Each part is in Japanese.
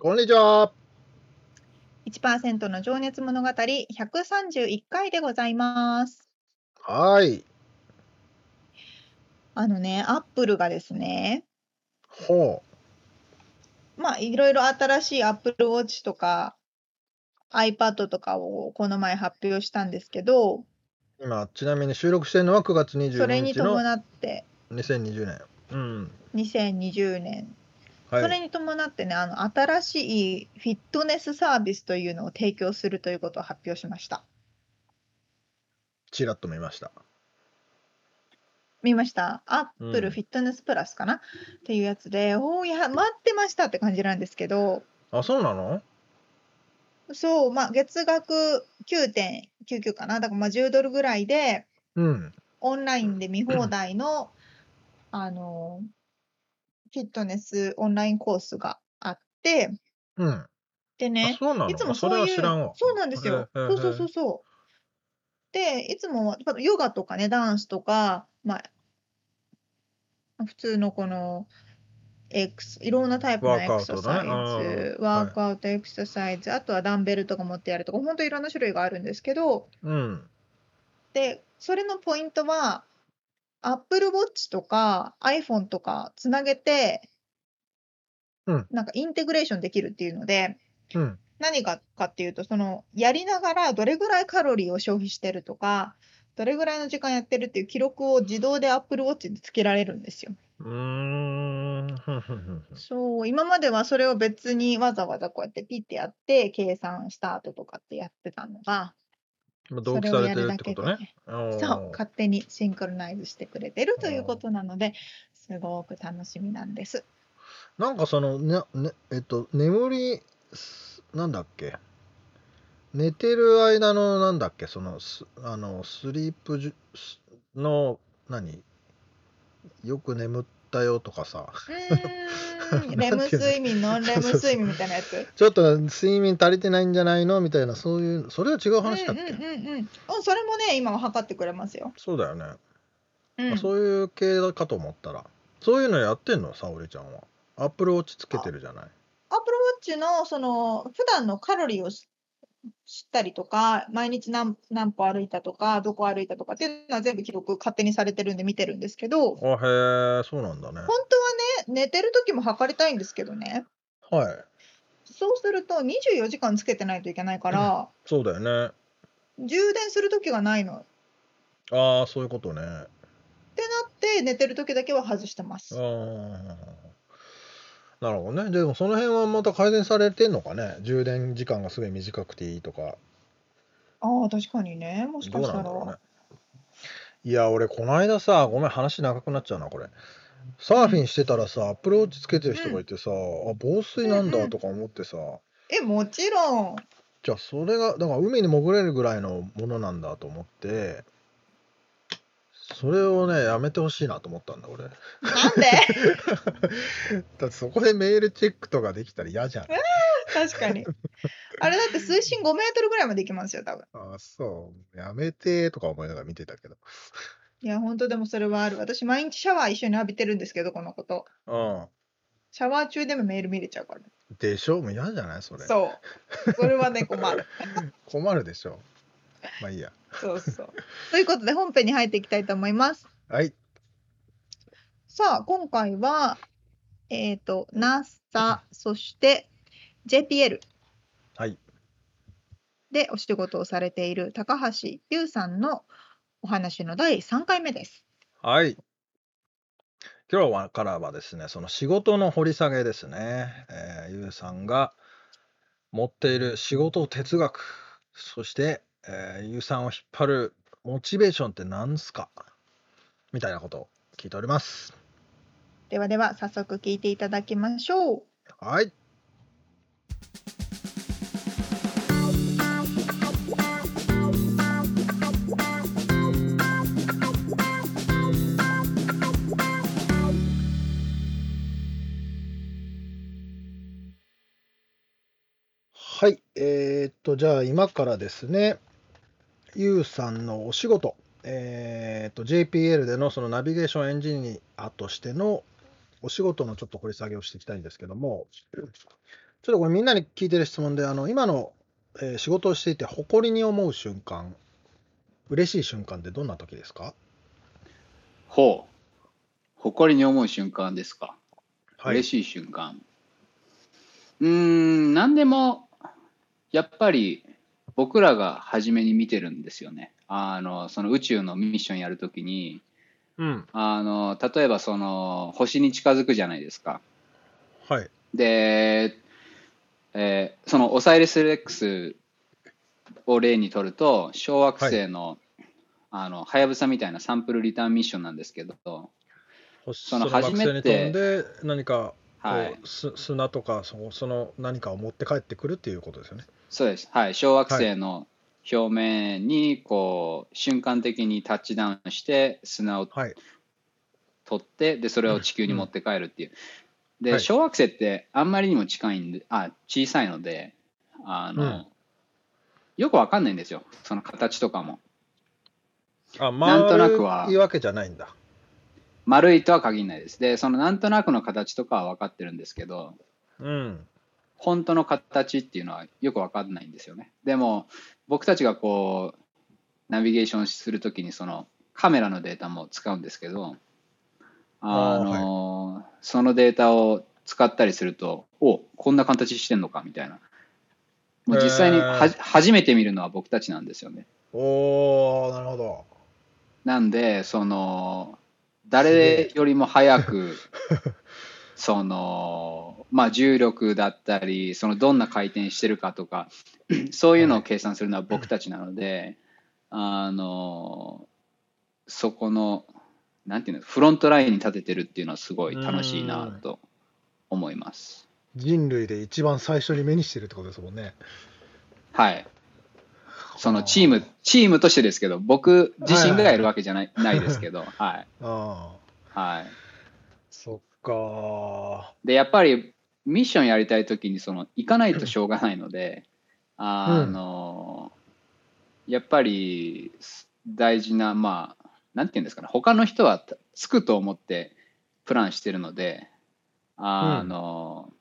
こんにちは。1%の情熱物語131回でございますはい。あのねアップルがですねほまあいろいろ新しい Apple Watch とか iPad とかをこの前発表したんですけど、う。今、ちなみに収録してるのは9月それ22日のに伴って2020年。うん。2020年、はい。それに伴ってねあの新しいフィットネスサービスというのを提供するということを発表しました。ちらっと見ました。見ました？Apple うん。フィットネスプラスかな、っていうやつでおーいや待ってましたって感じなんですけど。あ、そうなの？そうまあ月額9.99かな？だからまあ10ドルぐらいでうん。オンラインで見放題の、あの、フィットネスオンラインコースがあって、うん。あでね、そうなの？いつもそういう。そうなんですよ。そうそうそうそう。で、いつもヨガとかね、ダンスとか、まあ、普通のこの、エクスいろんなタイプのエクササイズ、うんワークアウト、エクササイズ、あとはダンベルとか持ってやるとか、本当いろんな種類があるんですけど、うん。で、それのポイントは、Apple Watch とか iPhone とかつなげて、うんなんかインテグレーションできるっていうので、うん。何がかっていうと、そのやりながらどれぐらいカロリーを消費してるとか、どれぐらいの時間やってるっていう記録を自動で Apple Watch でつけられるんですよ。うんそう、今まではそれを別にわざわざこうやってピッてやって計算した後とかってやってたのが、まあ同それを期されてるやるだけで。ってことね。そう、勝手にシンクロナイズしてくれてるということなので、すごく楽しみなんです。なんかその、ね、ね、えっと、眠り、すなんだっけ？寝てる間のなんだっけ？そのすあのスリープの何？よく眠ったよとかさ。レム睡眠、ノンレム睡眠みたいなやつ？ちょっと睡眠足りてないんじゃないの？みたいなそういうそれは違う話だっけ、うんうんうんうん。あそれもね、今は測ってくれますよ。そうだよね、うん、あそういう系だかと思ったら。そういうのやってんの？沙織ちゃんは。アップルウォッチつけてるじゃない。アップルウォッチのその普段のカロリーをし知ったりとか、毎日何何歩歩いたとか、どこ歩いたとかっていうのは全部記録勝手にされてるんで見てるんですけど、本あへえそうなんだね。当はね、寝てる時も測りたいんですけどね、はい。そうすると24時間つけてないといけないから、そうだよね。充電する時がないの。ってああそういうことね。なって、寝てる時だけは外してます。ああなるほどね。でもその辺はまた改善されてんのかね？充電時間がすごい短くていいとか。ああ、確かにね。もしどうかしたら。なんだろうね。いや俺この間さごめん話長くなっちゃうなこれ。サーフィンしてたらさアップルウォッチつけてる人がいてさ、あ防水なんだとか思ってさ、え、もちろん。じゃあそれがだから海に潜れるぐらいのものなんだと思ってそれをねやめてほしいなと思ったんだ俺だなんで？ってそこでメールチェックとかできたら嫌じゃん確かに。あれだって水深5メートルぐらいまで行きますよ、多分。あそうやめてとか思いながら見てたけどいや、本当でもそれはある。私、毎日シャワー一緒に浴びてるんですけど、このこと。うんシャワー中でもメール見れちゃうから。でしょ？もう嫌じゃない？それそう。これはね、困る。困るでしょまあいいやそうそう。ということで、本編に入っていきたいと思います。はいさあ、今回は、えっ、と、NASA、そして JPL はいでお仕事をされている高橋優さんのお話の第3回目です。はい。今日はからはですね、その仕事の掘り下げですね。えー、ゆうさんが持っている仕事哲学、そして、えー、ゆうさんを引っ張るモチベーションって何すか？みたいなことを聞いております。ではでは早速聞いていただきましょう。はい。はい、えーっと、じゃあ今からですね、ゆうさんのお仕事、えーっと、JPL でのそのナビゲーションエンジニアとしてのお仕事のちょっと掘り下げをしていきたいんですけども、ちょっとこれみんなに聞いてる質問で、あの、今の、えー仕事をしていて誇りに思う瞬間、嬉しい瞬間ってどんな時ですか？ほう。誇りに思う瞬間ですか。はい。嬉しい瞬間。うーん、何でも、やっぱり僕らが初めに見てるんですよね。あの、その宇宙のミッションやるときに、うん。あの、例えばその、星に近づくじゃないですか。はい。で、えーそのオサイリス・レックスを例にとると、小惑星の、あの、はやぶさみたいなサンプルリターンミッションなんですけど、星その初めて飛んで何かはいす砂とかそのその何かを持って帰ってくるっていうことですよね。そうです。はい。小惑星の表面に、こう、瞬間的にタッチダウンして、砂をはい。取って、で、それを地球に持って帰るっていう。で、はい小惑星ってあんまりにも近いんで、あ、小さいので、あの、うんよくわかんないんですよ。その形とかも。あ、なんとなくは丸いわけじゃないんだ。丸いとは限らないです。で、そのなんとなくの形とかは分かってるんですけど、うん。本当の形っていうのはよく分かんないんですよね。でも、僕たちがこう、ナビゲーションするときに、そのカメラのデータも使うんですけど、あのそのデータを使ったりすると、おこんな形してんのかみたいな。もう実際には、へー初めて見るのは僕たちなんですよね。おー、なるほど。なんで、その、誰よりも早く、その、まあ、重力だったり、そのどんな回転してるかとか、そういうのを計算するのは僕たちなので、あの、そこの、なんていうの、フロントラインに立ててるっていうのはすごい楽しいなと思います。人類で一番最初に目にしてるってことですもんね。はい。そのチーム、チームとしてですけど、僕自身がやるわけじゃない,、ないですけど、はい。ああ、はい。そっかで、やっぱりミッションやりたいときにその行かないとしょうがないので、あの、やっぱり大事な、まあ、なんていうんですかね、他の人はつくと思ってプランしてるので、あの、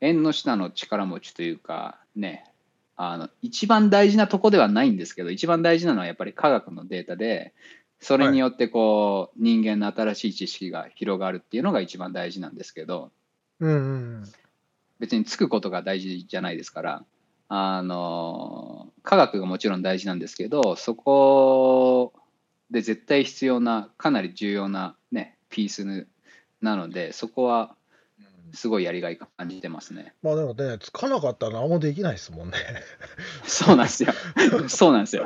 縁の下の力持ちというか、ね、あの一番大事なとこではないんですけど、一番大事なのはやっぱり科学のデータで、それによってこう、人間の新しい知識が広がるっていうのが一番大事なんですけど、うんうん。別につくことが大事じゃないですから、あの科学がもちろん大事なんですけど、そこで絶対必要な、かなり重要な、ね、ピースなので、そこはすごいやりがい感じてますね。まあでもね、つかなかったら何もできないですもんね。そうなんですよ。そうなんですよ。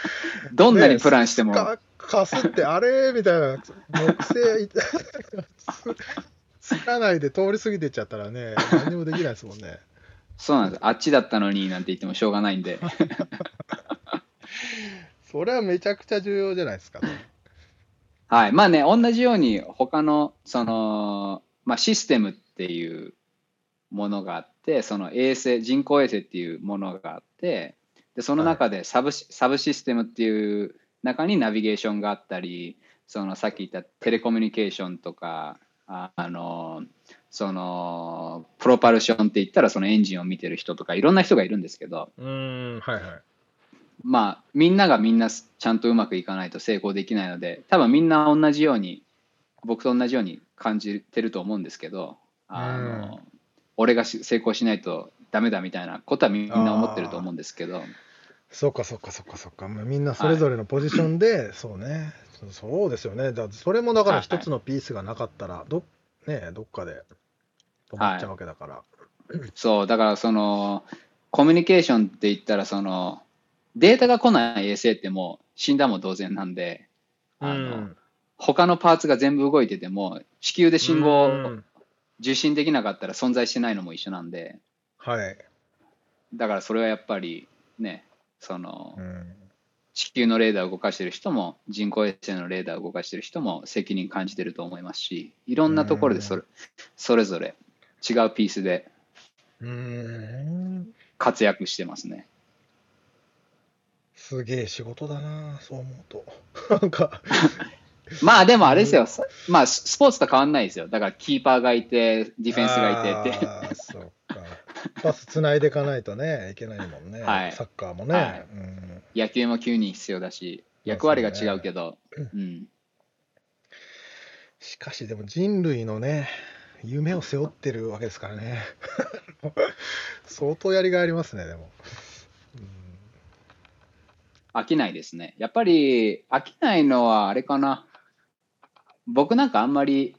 どんなにプランしても、かかすって、あれみたいな、木星いつつかないで通り過ぎてっちゃったらね、何にもできないですもんね。そうなんです。あっちだったのになんて言ってもしょうがないんで。それはめちゃくちゃ重要じゃないですか、はい。まあね、同じように他の、その、まあシステムっていうものがあって、その衛星、人工衛星っていうものがあって、で、その中でサブシ、サブシステムっていう中にナビゲーションがあったり、そのさっき言ったテレコミュニケーションとか、ああの、その、プロパルションって言ったらそのエンジンを見てる人とかいろんな人がいるんですけど、うーん、はいはい。まあ、みんながみんなちゃんとうまくいかないと成功できないので、多分みんな同じように、僕と同じように感じてると思うんですけど、あの、俺がし成功しないとダメだみたいなことはみんな思ってると思うんですけど、そうかそうかそうかそうか。まあみんなそれぞれのポジションで、そうね。そそうですよね。だそれもだからはいはい一つのピースがなかったら、どねどっかで止まっちゃうわけだから。そう、だからその、コミュニケーションって言ったら、その、データが来ない衛星ってもう死んだも同然なんで、あの、他のパーツが全部動いてても、地球で信号受信できなかったら存在してないのも一緒なんで、はい。だからそれはやっぱりね、そのう、ん地球のレーダーを動かしてる人も、人工衛星のレーダーを動かしてる人も責任感じてると思いますし、いろんなところでそれそれぞれ違うピースで。活躍してますね。すげえ仕事だな、そう思うと。なんか、まあでもあれですよ、さまあススポーツと変わんないですよ。だからキーパーがいて、ディフェンスがいてって。そうか。パスつないでいかないとね、いけないもんね。はいサッカーもね。はいうん野球も9人必要だし、役割が違うけど、うん。しかしでも人類のね、夢を背負ってるわけですからね。相当やりがいありますね、でも。飽きないですね。やっぱり飽きないのはあれかな。僕なんかあんまり、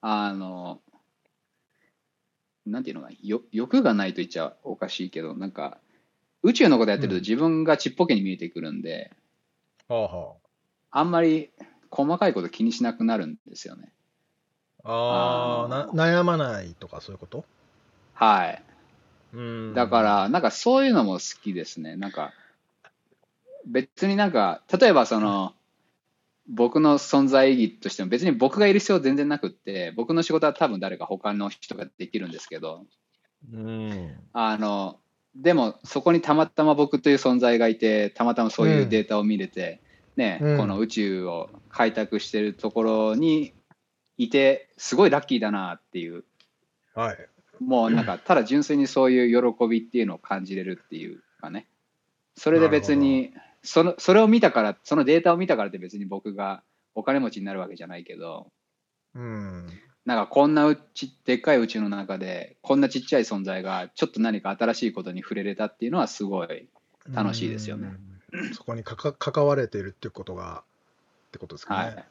あの、なんていうのかな、よ欲がないと言っちゃおかしいけど、なんか、宇宙のことやってるとうん自分がちっぽけに見えてくるんで、はあはあんまり細かいこと気にしなくなるんですよね。あ。あ悩まないとかそういうこと？はい。うんだか、ら、なんかそういうのも好きですね。なんか、別になんか、例えばその、僕の存在意義としても別に僕がいる必要全然なくって、僕の仕事は多分誰か他の人ができるんですけど、うん。あの、でもそこにたまたま僕という存在がいて、たまたまそういうデータを見れて、ね、うんこの宇宙を開拓してるところにいて、すごいラッキーだなっていうはい。もうなんか、ただ純粋にそういう喜びっていうのを感じれるっていうかね。それで別に、そのそれを見たから、そのデータを見たからって別に僕がお金持ちになるわけじゃないけど、うん。なんかこんなうち、でっかい宇宙の中で、こんなちっちゃい存在が、ちょっと何か新しいことに触れれたっていうのはすごい楽しいですよね。うん。そこにかか関われているっていうことが、ってことですかね。はい。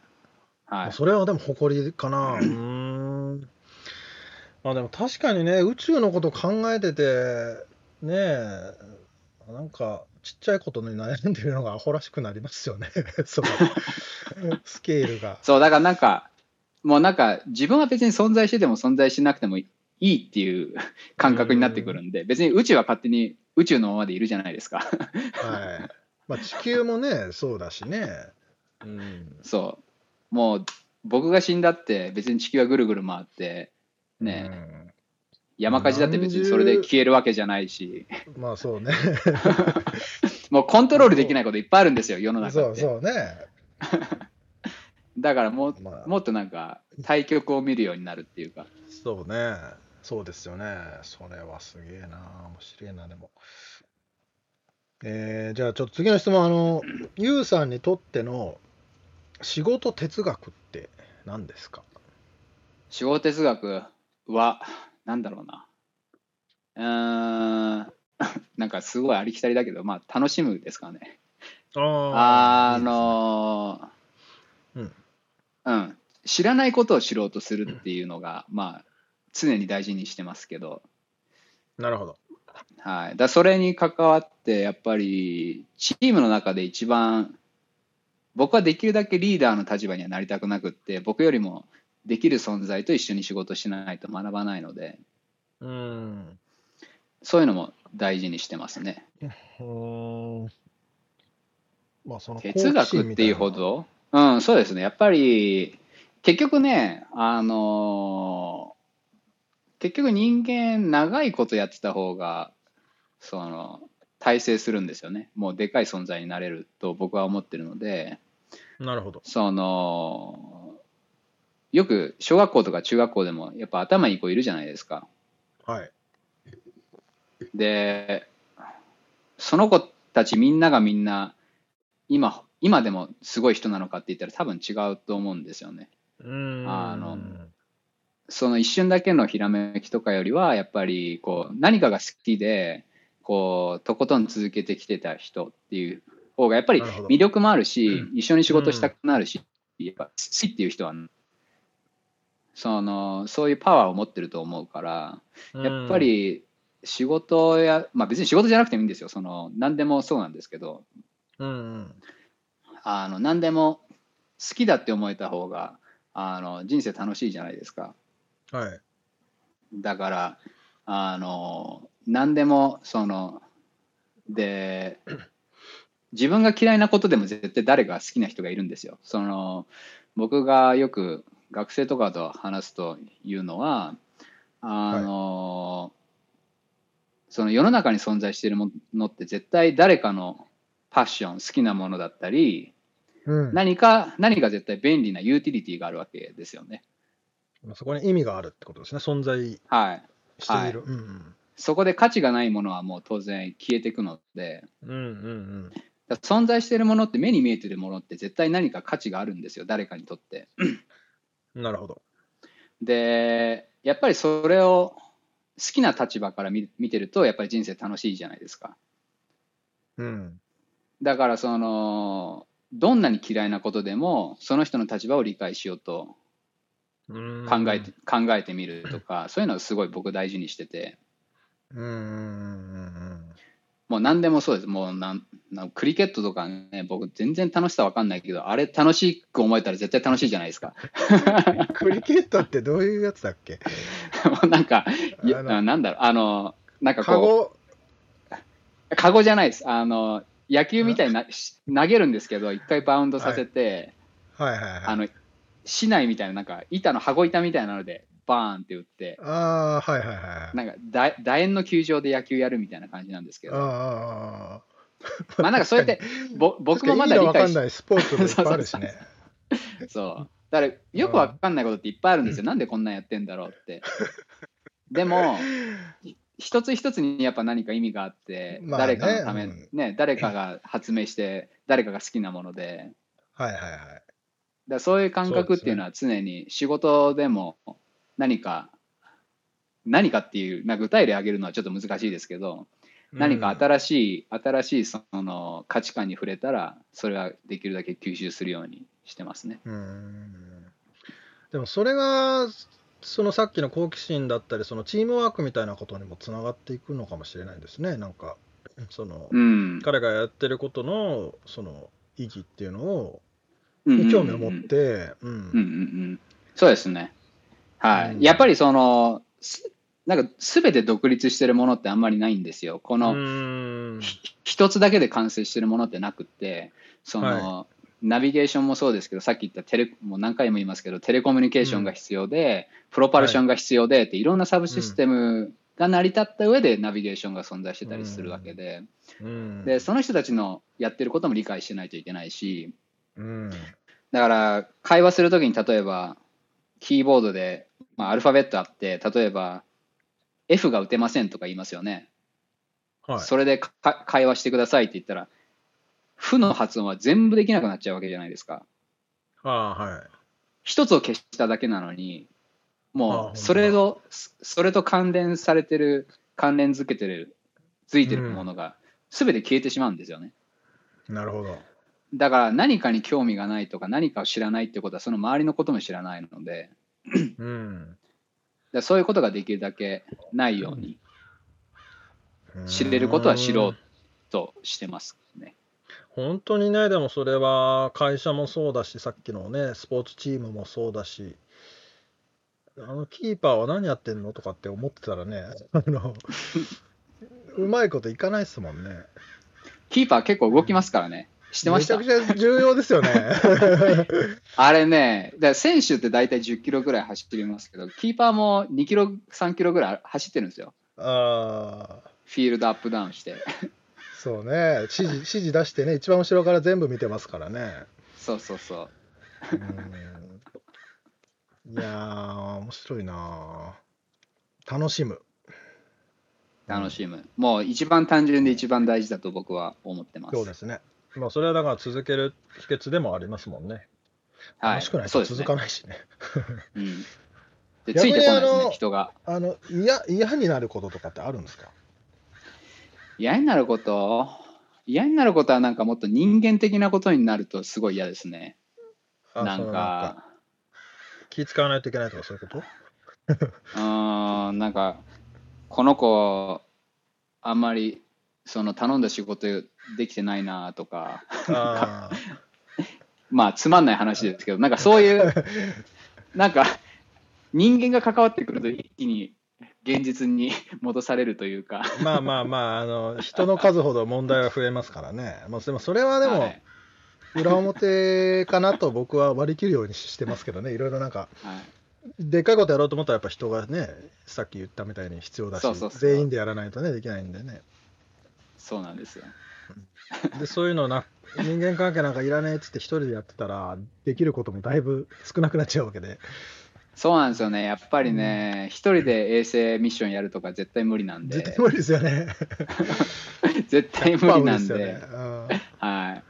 はい。それはでも誇りかな。うーん。まあでも確かにね、宇宙のこと考えてて、ねえ、なんかちっちゃいことに悩んでるのがアホらしくなりますよね。そう。スケールが。そう、だからなんか、もうなんか、自分は別に存在してても存在しなくてもいいっていう 感覚になってくるんで、別に宇宙は勝手に宇宙のままでいるじゃないですか。はい。まあ地球もね、そうだしね。うん。そう。もう、僕が死んだって別に地球はぐるぐる回って、ね、うん山火事だって別にそれで消えるわけじゃないし、まあそうね。もうコントロールできないこといっぱいあるんですよ、世の中。そうそうね。だからもう、まあもっとなんか、対局を見るようになるっていうか。そうね。そうですよね。それはすげえな。面白いな、でも。えーじゃあちょっと次の質問。あの、ゆうさんにとっての仕事哲学って何ですか？仕事哲学は、なんだろうな。うーん、なんかすごいありきたりだけど、まあ楽しむですかね。あのうんうん、知らないことを知ろうとするっていうのが、まあ、常に大事にしてますけど、なるほど。はい、だそれに関わって、やっぱり、チームの中で一番、僕はできるだけリーダーの立場にはなりたくなくって、僕よりもできる存在と一緒に仕事しないと学ばないので、うん。そういうのも大事にしてますね。うん。まあその哲学っていうほ。ど、うん、そうですね。やっぱり、結局ね、あのー結局人間長いことやってた方が、その、大成するんですよね。もうでかい存在になれると僕は思ってるので、なるほど。その、よく小学校とか中学校でもやっぱ頭いい子いるじゃないですか。はい。で、その子たちみんながみんな、今、今でもすごい人なのかって言ったら多分違うと思うんですよね。うんあのその一瞬だけのひらめきとかよりは、やっぱりこう何かが好きで、こうとことん続けてきてた人っていう方がやっぱり魅力もあるし、うん一緒に仕事したくなるし、やっぱ好きっていう人はそのそういうパワーを持ってると思うからやっぱり仕事や、まあ、別に仕事じゃなくてもいいんですよ。その何でもそうなんですけど。うんうん。あの何でも好きだって思えた方があの人生楽しいじゃないですか。はい。だからあの何でもそので 自分が嫌いなことでも絶対誰か好きな人がいるんですよ。その僕がよく学生とかと話すというのはあの、その世の中に存在しているものって絶対誰かのパッション好きなものだったりうん。何か何か絶対便利なユーティリティがあるわけですよね。そこに意味があるってことですね。存在はい。してい。る、うんそこで価値がないものはもう当然消えていくので、うんうんうん。だから存在しているものって目に見えてるものって絶対何か価値があるんですよ、誰かにとって。うんなるほどで、やっぱりそれを好きな立場から見見てると、やっぱり人生楽しいじゃないですか。うんだからその、どんなに嫌いなことでも、その人の立場を理解しようとうん考えて,、考えてみるとか、そういうのはすごい僕大事にしてて。うんもう何でもそうです。もうなんなんクリケットとかね、僕全然楽しさわかんないけど、あれ楽しく思えたら絶対楽しいじゃないですか。う んクリケットってどういうやつだっけ？もうなんか、なんだろう、あの、なんかカこゴう、カゴ？じゃないです。あの、野球みたいになし投げるんですけど、一回バウンドさせて、はいはいはいあの、市内みたいな、なんか板の箱板みたいなので、バーンって打って、ああはいはいはいなんかだ楕円の球場で野球やるみたいな感じなんですけど、ああまあなんかそうやって、ぼ僕もまだ理解しわかんないスポーツもいっぱいあるしね。そう。だから、よくわかんないことっていっぱいあるんですよ。なんでこんなんやってんだろうって。でも、一つ一つにやっぱ何か意味があって、まあね誰かのため、うん。ね、誰かが発明して、誰かが好きなもので、はいはいはい。だそういう感覚っていうのは常に仕事でも何か、何かっていう、まあ、具体例挙げるのはちょっと難しいですけど、何か新しい、新しいその価値観に触れたら、それはできるだけ吸収するようにしてますね。うんうんでもそれがそのさっきの好奇心だったりそのチームワークみたいなことにもつながっていくのかもしれないですねなんかその、うん。彼がやってることのその意義っていうのをうんうんうん興味を持って、うんうんうんうん、そうですね。はい。うん。やっぱりその、すなんか全て独立してるものってあんまりないんですよ。この、うん。一つだけで完成してるものってなくって、その、ナビゲーションもそうですけど、さっき言ったテレ、もう何回も言いますけど、テレコミュニケーションが必要で、プロパルションが必要でって、いろんなサブシステムが成り立った上でナビゲーションが存在してたりするわけで、うん。で、その人たちのやってることも理解してないといけないし、うん。だから会話するときに例えばキーボードで、まあ、アルファベットあって例えば F が打てませんとか言いますよね、はい。それでか会話してくださいって言ったら「負の発音は全部できなくなっちゃうわけじゃないですか。ああはい。一つを消しただけなのにあもうそれとそれと関連されてる関連づけてるついてるものが全て消えてしまうんですよね、なるほど。だから何かに興味がないとか何かを知らないってことはその周りのことも知らないのでうんそういうことができるだけないように知れることは知ろうとしてますね。本当にね、でもそれは会社もそうだし、さっきのね、スポーツチームもそうだし、あのキーパーは何やってんのとかって思ってたらね、あの うまいこといかないですもんね。キーパー結構動きますからね。知ってましためちゃくちゃ重要ですよね。あれね、だ選手って大体10キロぐらい走ってますけど、キーパーも2キロ、3キロぐらい走ってるんですよ。ああ、フィールドアップダウンして。そうね、指示指示出してね、一番後ろから全部見てますからね。そうそうそう。うんいやー、面白いなー楽しむ。楽しむ。もう一番単純で一番大事だと僕は思ってます。そうですね。まあ、それはだから続ける秘訣でもありますもんね。はい。楽しくないと続かないしね。うん。で、ついてこないですね、人が。あの嫌嫌になることとかってあるんですか？嫌になること？嫌になることはなんかもっと人間的なことになるとすごい嫌ですね。なんか、気使わないといけないとかそういうこと？うーん、なんか、この子、あんまりその頼んだ仕事できてないなとか、あまあつまんない話ですけど、なんかそういう、なんか人間が関わってくると一気に現実に戻されるというか。ーまあまあまああの人の数ほど問題は増えますからね、まあ、でもそれはでも、はい。裏表かなと僕は割り切るようにしてますけどね。いろいろなんかはい。でっかいことやろうと思ったらやっぱ人がねさっき言ったみたいに必要だし全員でやらないとねできないんでね。そうなんですよ。でそういうのな人間関係なんかいらねえっつって一人でやってたらできることもだいぶ少なくなっちゃうわけで。そうなんですよね。やっぱりね、一人で衛星ミッションやるとか絶対無理なんで。絶、対無理ですよね。絶対無理なん100%無で、理ですよね。はい。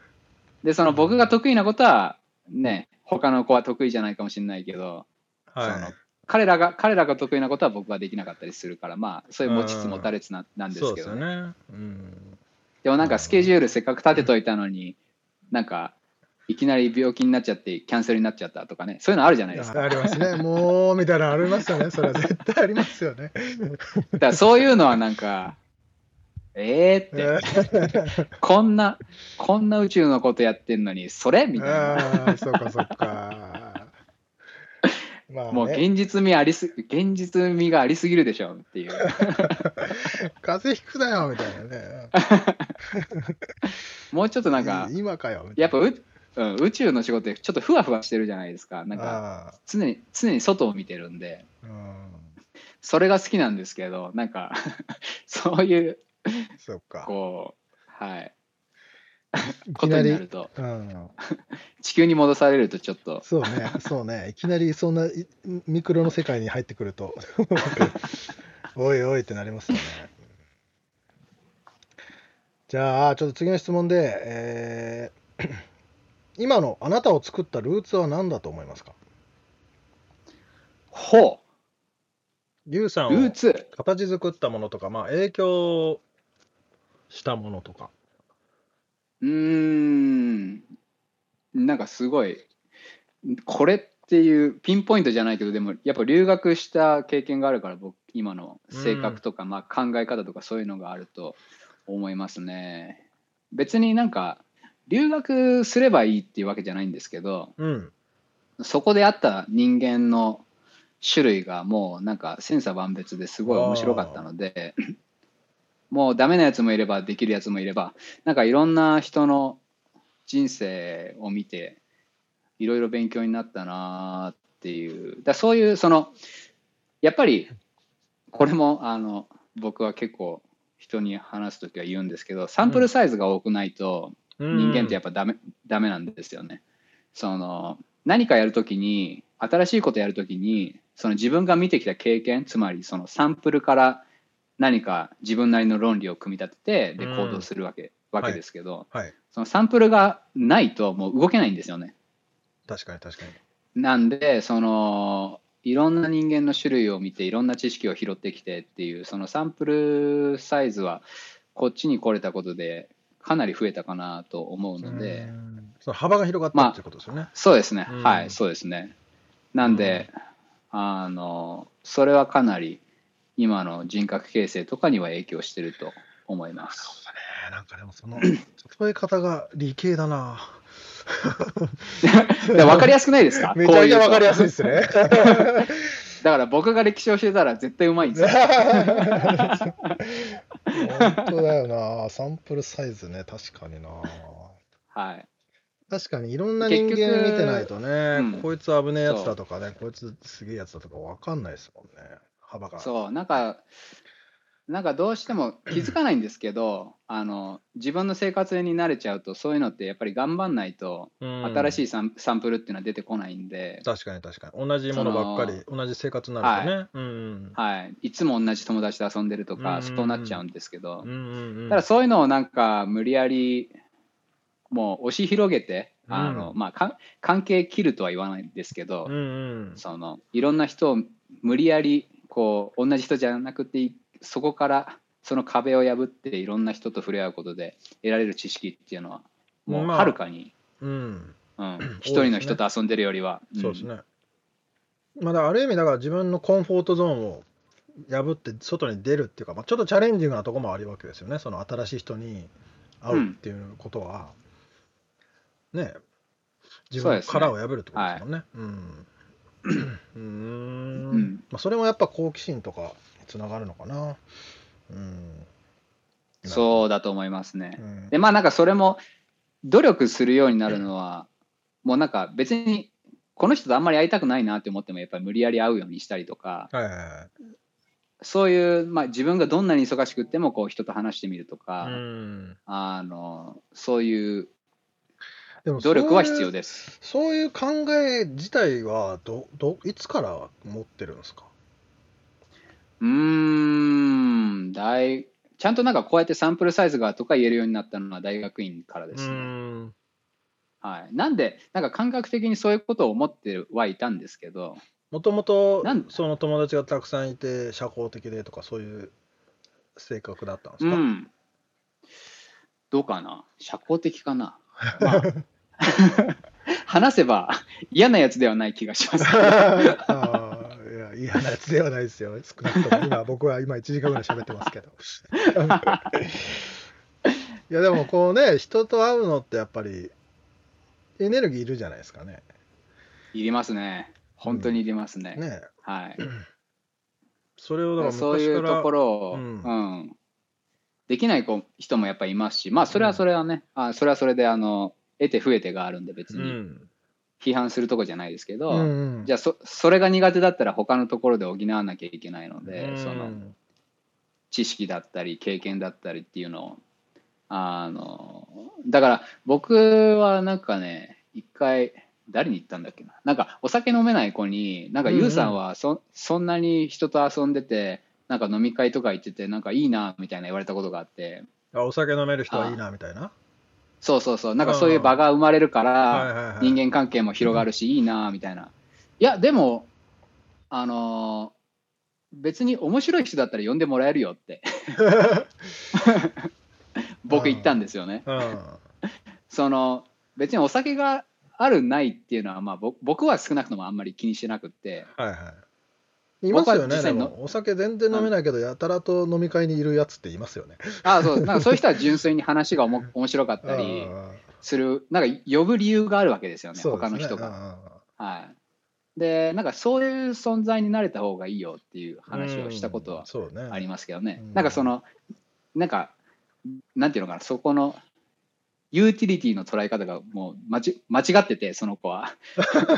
で、その僕が得意なことは、ね、他の子は得意じゃないかもしれないけど、うんはその彼らが彼らが得意なことは僕はできなかったりするから、まあ、そういう持ちつ持たれつななんいですそうですよけどね。ね。うんでもなんかスケジュールせっかく立てといたのに、なんか、いきなり病気になっちゃってキャンセルになっちゃったとかね、そういうのあるじゃないですか。ありますね。もうみたいなのありますよね。それは絶対ありますよね。だからそういうのはなんか、えーって、こんな、こんな宇宙のことやってんのに、それ？みたいな。ああそうかそうかまあ、ね、もう現実味ありす、現実味がありすぎるでしょっていう。風邪ひくなよみたいなね。もうちょっとなんか、今かよやっぱう、うん、宇宙の仕事ってちょっとふわふわしてるじゃないですか。ななんかあ常に、常に外を見てるんで、あうん。それが好きなんですけど、なんか、そういう、そうか。こう、はい、ことなりになると、うん。地球に戻されるとちょっと、そうね、そうね、いきなりそんないミクロの世界に入ってくると、おいおいってなりますよね。じゃあ、ちょっと次の質問で、えー今のあなたを作ったルーツは何だと思いますか？ほう、リュウさんをルーツ。形作ったものとか、まあ、影響したものとか。うーん、なんかすごい、これっていうピンポイントじゃないけど、でもやっぱ留学した経験があるから、僕、今の性格とか、まあ、考え方とかそういうのがあると思いますね。別になんか、留学すればいいっていうわけじゃないんですけど、うん。そこであった人間の種類がもうなんか千差万別ですごい面白かったので、もうダメなやつもいればできるやつもいれば、なんかいろんな人の人生を見て、いろいろ勉強になったなっていう、だそういうその、やっぱりこれもあの僕は結構人に話すときは言うんですけど、サンプルサイズが多くないと、人間ってやっぱダメ,、ダメなんですよね。その何かやるときに新しいことやるときにその自分が見てきた経験つまりそのサンプルから何か自分なりの論理を組み立ててでうん行動するわけ,、わけですけどはい。そのサンプルがないともう動けないんですよね。確かに確かに。なんでそのいろんな人間の種類を見ていろんな知識を拾ってきてっていうそのサンプルサイズはこっちに来れたことでかなり増えたかなと思うので。うんその幅が広がったまあっていうことですよね。そうですね、うんはい、そうですね。なんで、あの、それはかなり今の人格形成とかには影響してると思います。ねなんかでもその 例え方が理系だな。で分かりやすくないですか？めちゃめちゃわかりやすいい。ですね。だから僕が歴史を教えたら絶対うまいんですよ。本当だよな。サンプルサイズね、確かにな。はい。確かにいろんな人間見てないとね、うんこいつ危ねえやつだとかね、こいつすげえやつだとかわかんないですもんね。幅が。そう、なんか、なんかどうしても気づかないんですけど、あの自分の生活に慣れちゃうと、そういうのってやっぱり頑張んないと、うん。新しいサンサンプルっていうのは出てこないんで、確かに確かに。同じものばっかり、同じ生活になるとね。うんうん。はい、いつも同じ友達と遊んでるとか、うんそうなっちゃうんですけど、うんうんうん。ただそういうのをなんか無理やりもう押し広げて、あのまあ、か関係切るとは言わないんですけど、うんうん。そのいろんな人を無理やりこう同じ人じゃなくていそこからその壁を破っていろんな人と触れ合うことで得られる知識っていうのはもうまあはるかに、うん、うん、一人の人と遊んでるよりは、そうですね。まあ、だある意味、だから自分のコンフォートゾーンを破って外に出るっていうか、まあ、ちょっとチャレンジングなところもあるわけですよね、その新しい人に会うっていうことは、ね、自分の殻を破るってことですもんね。うん。うーんうんまあ、それもやっぱ好奇心とかにつながるのかな。うん。そうだと思いますね。うんでまあなんかそれも努力するようになるのは、もうなんか別にこの人とあんまり会いたくないなって思ってもやっぱり無理やり会うようにしたりとかはいはいはい。そういう、まあ、自分がどんなに忙しくってもこう人と話してみるとか、うんあのそういうでも努力は必要でです。そういう考え自体はどどいつから持ってるんですか？うーん大ちゃんとなんかこうやってサンプルサイズがとか言えるようになったのは大学院からですね。ん。はい、なんでなんか感覚的にそういうことを思ってはいたんですけど。もともとその友達がたくさんいて社交的でとかそういう性格だったんですか、うん。どうかな？社交的かな、まあ 話せば嫌なやつではない気がします。あーいや嫌なやつではないですよ。少なくとも今僕は今1時間ぐらい喋ってますけど。いやでもこうね人と会うのってやっぱりエネルギーいるじゃないですかね。いりますね。本当にいりますね。ね。はい。それをだからそういうところを、ううん。んできない子人もやっぱりいますし、まあそれはそれはね、あそれはそれであの得て増えてがあるんで別に。うん。批判するとこじゃないですけど、うんうん。じゃあそそれが苦手だったら他のところで補わなきゃいけないので、そのうん知識だったり経験だったりっていうのを。あのだから僕はなんかね一回誰に言ったんだっけな？なんかお酒飲めない子になんかうんうんユウさんはそ,、そんなに人と遊んでてなんか飲み会とか行っててなんかいいなみたいな言われたことがあって。あお酒飲める人はいいなみたいな？そうそうそう。なんかそういう場が生まれるから、人間関係も広がるし、いいなみたいな。いや、でも、あのー別に面白い人だったら呼んでもらえるよって。僕言ったんですよね。うん。その別にお酒があるないっていうのは、まあ、ぼ僕は少なくともあんまり気にしてなくって。はいはい。いますよね、でも、お酒全然飲めないけど、やたらと飲み会にいるやつっていますよね。あそう。なんかそういう人は純粋に話がおも面白かったりあする。なんか呼ぶ理由があるわけですよねね。他の人が。あはい、でなんかそういう存在になれた方がいいよっていうー話をしたことは。ありますけどね、うん。なんかそのなんかなんていうのかなそこのユーティリティの捉え方がもう間ち間違っててその子は。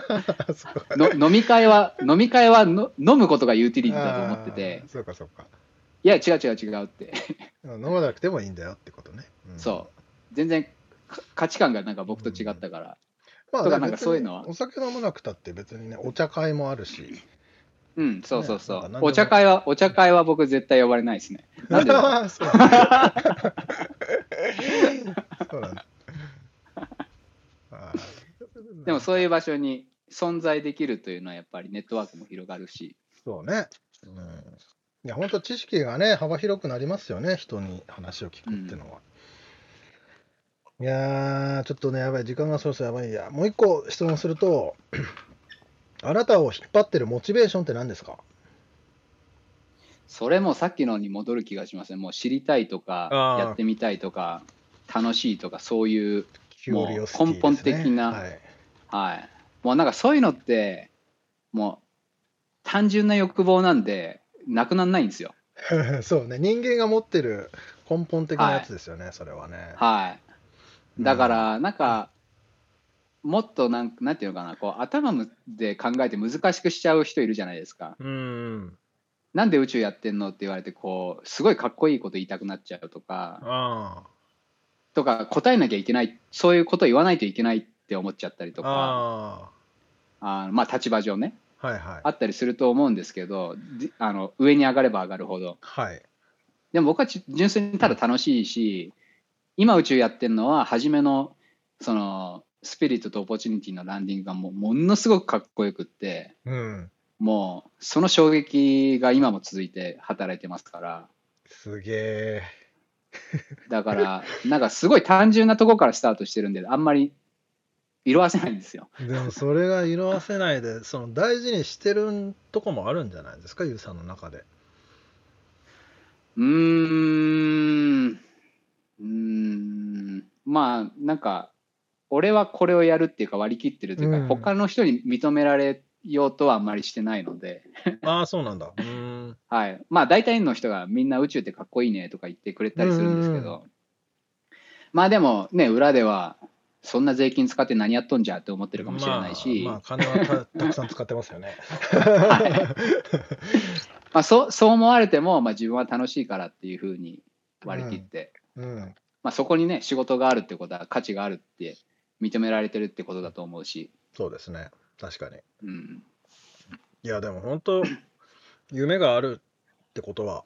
の飲み会は飲み会はの飲むことがユーティリティだと思ってて。そうかそうか。いや違う違う違うって。飲まなくてもいいんだよってことね。ん。そう。全然か価値観がなんか僕と違ったから、まあ、とかなんかそういうのは。お酒飲まなくたって別にね、お茶会もあるし。うんそうそうそう、ねお茶会はお茶会は僕絶対呼ばれないですね。なんで そうなんだ。あーでもそういう場所に存在できるというのはやっぱりネットワークも広がるしそうね。うん。いや、本当知識がね、幅広くなりますよね、人に話を聞くっていうのは。いやー、ちょっとね、やばい、時間がそろそろやばいや。もう一個質問すると、あなたを引っ張ってるモチベーションって何ですか？それもさっきのに戻る気がしますね。もう知りたいとかやってみたいとか、楽しいとか、そういう、キュリオシティですね根本的なはい。はい。もうなんかそういうのって、もう単純な欲望なんで、なくならないんですよ。そうね、人間が持ってる根本的なやつですよね、それはね。はい。だから、なんか、もっとなんなんていうのかな、こう頭で考えて難しくしちゃう人いるじゃないですか。うん。なんで宇宙やってんの？って言われて、こう、すごいかっこいいこと言いたくなっちゃうとか、あとか答えなきゃいけないそういうこと言わないといけないって思っちゃったりとあ。かああまあ立場上ねあ。はいはいあ。ったりすると思うんですけどじあの上に上がれば上がるほどはい。でも僕はち純粋にただ楽しいし今宇宙やってるのは初めのそのスピリットとオポチュニティのランディングがもうものすごくかっこよくってうん。もうその衝撃が今も続いて働いてますからすげえ。だから、なんかすごい単純なとこからスタートしてるんで、あんまり色あせないんですよ。でもそれが色あせないで、その大事にしてるとこもあるんじゃないですか、ゆうさんの中で。うーん。うーん。まあ、なんか、俺はこれをやるっていうか割り切ってるというか、うん他の人に認められようとはあんまりしてないので、ああ、そうなんだ。うーん。はい。まあ、大体の人がみんな宇宙ってかっこいいねとか言ってくれたりするんですけど、まあでもね、裏では、そんな税金使って何やっとんじゃって思ってるかもしれないし、まあ、まあ、金はたたくさん使ってますよね。まあ、そうそう思われても、まあ、自分は楽しいからっていうふうに割り切って、うん。まあ、そこにね仕事があるってことは価値があるって認められてるってことだと思うし、そうですね。確かに。うん、いや、でも本当、夢があるってことは、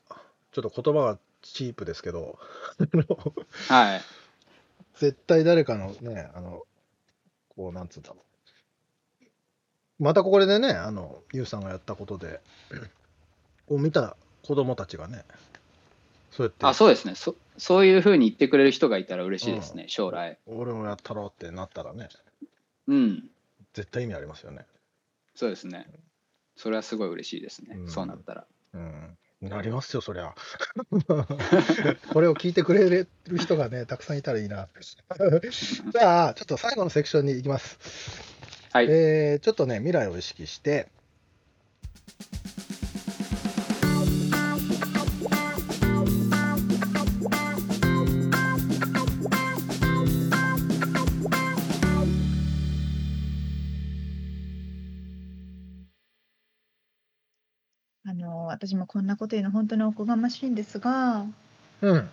ちょっと言葉がチープですけど、はい。絶対誰かのね、あの、こう、なんつうんだろう。またここでね、あの、ゆうさんがやったことで、を見た子供たちがね、そうやって、あそうですね。そそういうふうに言ってくれる人がいたら嬉しいですね、将来。俺もやったろうってなったらね、うん絶対意味ありますよね。そうですねそれはすごい嬉しいですね、うんそうなったらうん。なりますよ、そりゃ。これを聞いてくれる人がね、たくさんいたらいいな。じゃあ、ちょっと最後のセクションに行きます。はい、えーちょっとね、未来を意識して、私もこんなこと言うの本当におこがましいんですがうん。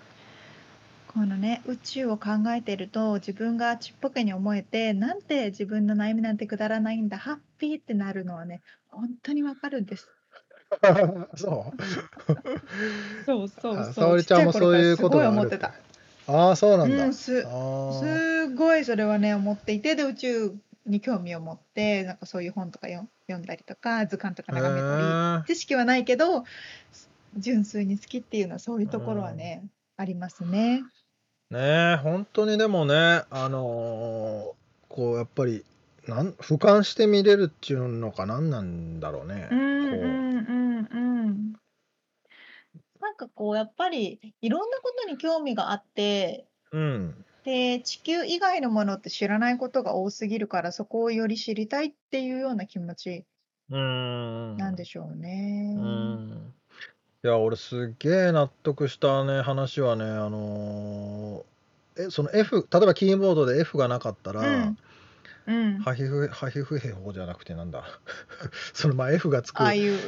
このね宇宙を考えてると自分がちっぽけに思えてなんて自分の悩みなんてくだらないんだハッピーってなるのはね本当にわかるんです。そう？そうそうあそう。沙織ちゃんもそういうことがあるちっちゃい頃からすごい思ってた。ああ、そうなんだ。うんすすごいそれはね思っていてで宇宙に興味を持ってなんかそういう本とかよ読んだりとか図鑑とか眺めたり知識はないけど純粋に好きっていうのはそういうところはねありますね。ねえ、本当にでもね、あのーこう、やっぱり、なん俯瞰して見れるっていうのか何なんだろうね。うんこうんうんうん。なんかこうやっぱりいろんなことに興味があってう。うん。で地球以外のものって知らないことが多すぎるからそこをより知りたいっていうような気持ちうーん。なんでしょうね。うん。いや、俺すっげえ納得したね、話はね、あのーえ、その F、例えばキーボードで F がなかったら、うんうん、ハヒフ、ハヒフヘホじゃなくてなんだ？そのまあ F がつく言ああいう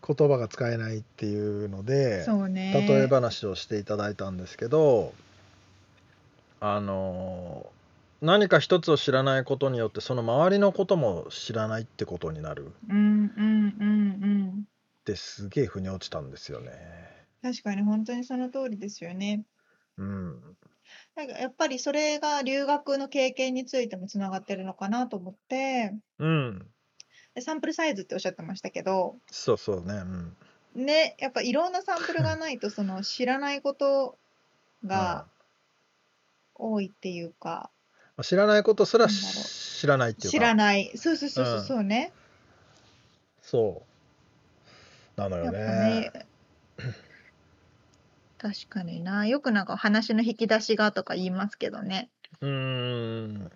葉が使えないっていうので、そうね。例え話をしていただいたんですけど、あの何か一つを知らないことによってその周りのことも知らないってことになるうんうんうんうん。ってすげえ腑に落ちたんですよね。確かに本当にその通りですよね。うん。なんかやっぱりそれが留学の経験についてもつながってるのかなと思ってうん。でサンプルサイズっておっしゃってましたけどそうそうね。うん。ねやっぱいろんなサンプルがないとその知らないことが多いっていうかまあ知らないことすら知らないっていうか。知らないそうそうそうそううんそうねそう。なのよね。ね確かになよくなんか話の引き出しがとか言いますけどねうーん。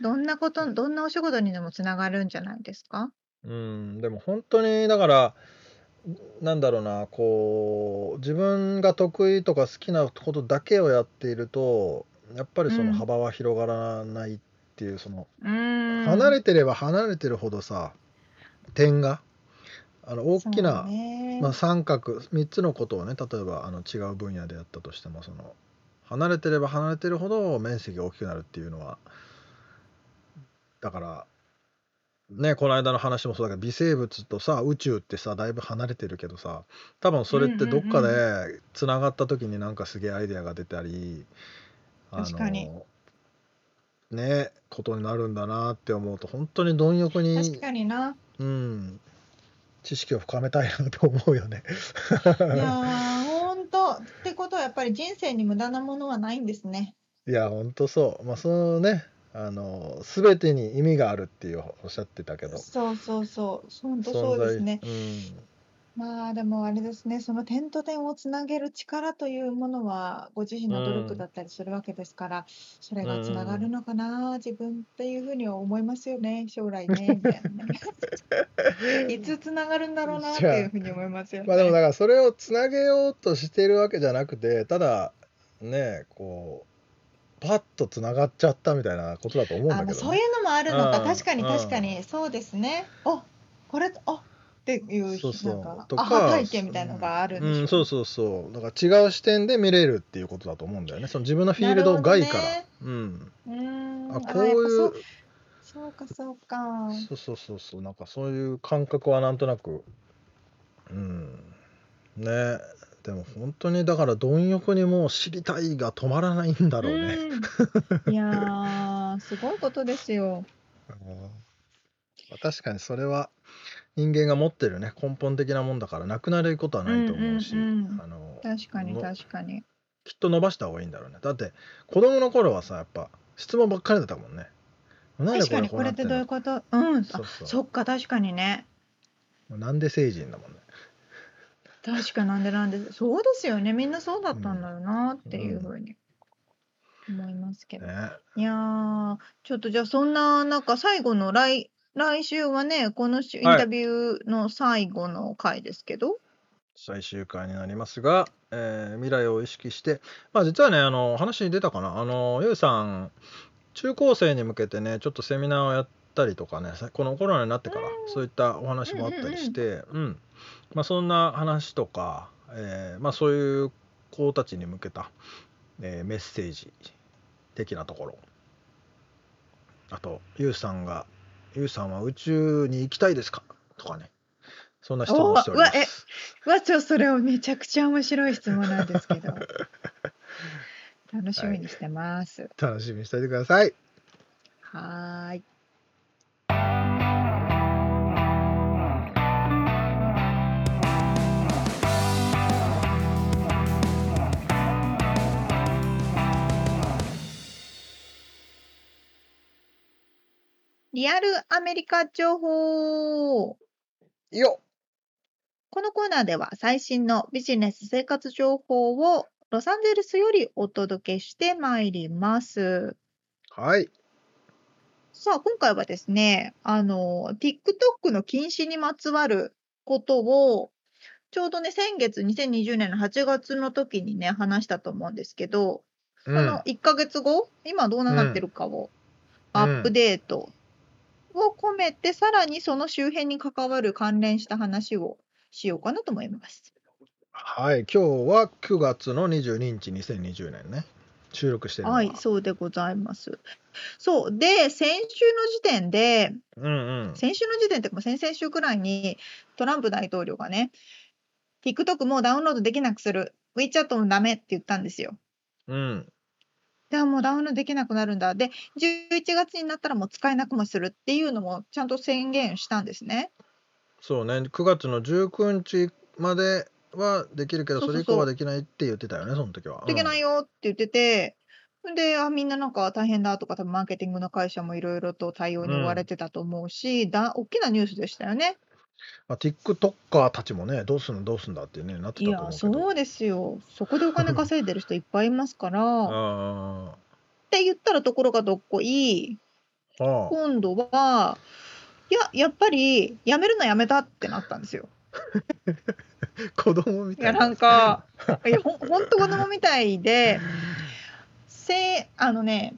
どんなことどんなお仕事にでもつながるんじゃないですか？うん。でも本当にだから、なんだろうな、こう、自分が得意とか好きなことだけをやっていると、やっぱりそのうん。幅は広がらないっていう、その、離れてれば離れてるほどさ、点が、あの大きな、まあ、三角3つのことをね例えばあの違う分野でやったとしてもその離れてれば離れてるほど面積が大きくなるっていうのはだからねこの間の話もそうだけど微生物とさ宇宙ってさだいぶ離れてるけどさ多分それってどっかでつながった時になんかすげえアイデアが出たりあ確かにのねことになるんだなって思うと本当に貪欲に確かになうん知識を深めたいなと思うよね。いやー本ってことはやっぱり人生に無駄なものはないんですね。いやほんとそうまあそのねあの全てに意味があるっていうおっしゃってたけどそうそうそう、本当そうですね。存在まあでもあれですね、その点と点をつなげる力というものはご自身の努力だったりするわけですから、それがつながるのかな、自分っていうふうには思いますよね、将来ね、みたいな。ね。いつつながるんだろうなっていうふうに思いますようん、まあでもだね。からそれをつなげようとしてるわけじゃなくてただねこうパッとつながっちゃったみたいなことだと思うんあ、だけど、まあそうね、いうのもあるのか、うん。確かにうん確かに、そうですね。あ、これ、あっていう、そうそう。とか体験みたいなのがあるんでしょ？うん、そうそうそう。だから違う視点で見れるっていうことだと思うんだよね。その自分のフィールド外から、なるうん。うーん、ああこういうそうそうかそうか。そうそうそうそう。なんかそういう感覚はなんとなく。うん。ね。でも本当にだから貪欲にもう知りたいが止まらないんだろうね、うん。いやー、すごいことですよ。確かにそれは人間が持ってるね根本的なもんだからなくなることはないと思うし、うんうんうん。あの確かにの確かに。きっと伸ばした方がいいんだろうね。だって子供の頃はさやっぱ質問ばっかりだったもんね。確かにこれってどういうここと？うん、あそっか確かにね。うなんで成人だもんね。確かなんでなんで。そうですよね。みんなそうだったんだろうなっていうふうに。思いますけど。ね。いやーちょっとじゃあそんななんか最後の来来週はねこの週インはいタビューの最後の回ですけど、最終回になりますが、えー未来を意識して、まあ、実はねあの話に出たかな。あのゆうさん中高生に向けてねちょっとセミナーをやったりとかねさこのコロナになってからそういったお話もあったりして、うんまあ、そんな話とか、えーまあ、そういう子たちに向けた、えーメッセージ的なところ。あとゆうさんが「ゆうさんは宇宙に行きたいですか?」とかねそんな質問をしておりまおーうわえわちょそれをめちゃくちゃ面白い質問なんですけど 楽しみにしてます。楽しみにしておいてください。はーい。リアルアメリカ情報よこのコーナーでは最新のビジネス生活情報をロサンゼルスよりお届けしてまいります。はい。さあ、今回はですね、あの、TikTok の禁止にまつわることを、ちょうどね、先月2020年の8月の時にね、話したと思うんですけど、うんこの1ヶ月後、今どうなってるかをうんアップデートを込めて、さらにその周辺に関わる関連した話をしようかなと思います。はい。今日は9月の22日、2020年ね。収録しては。はい、そうでございます。そう。で、先週の時点で、うんうん。先週の時点っていうか先々週くらいにトランプ大統領がね TikTok もうダウンロードできなくする WeChat もダメって言ったんですよ。うん。でもうダウンロードできなくなるんだ。で11月になったらもう使えなくもするっていうのもちゃんと宣言したんですね。そうね。9月の19日まではできるけど、それ以降はできないって言ってたよね、その時は。できないよって言ってて、であみんななんか大変だとか多分マーケティングの会社もいろいろと対応に追われてたと思うし、だ大きなニュースでしたよね。まあ、TikToker たちもね、どうすんのどうすんだってね、なってたと思うけど。そうですよ。そこでお金稼いでる人いっぱいいますから。あって言ったらところがどっこいあ。ああ。今度はいややっぱりやめるのやめたってなったんですよ。子供みたいいやなんかいやほんほんと子供みたいでせあのね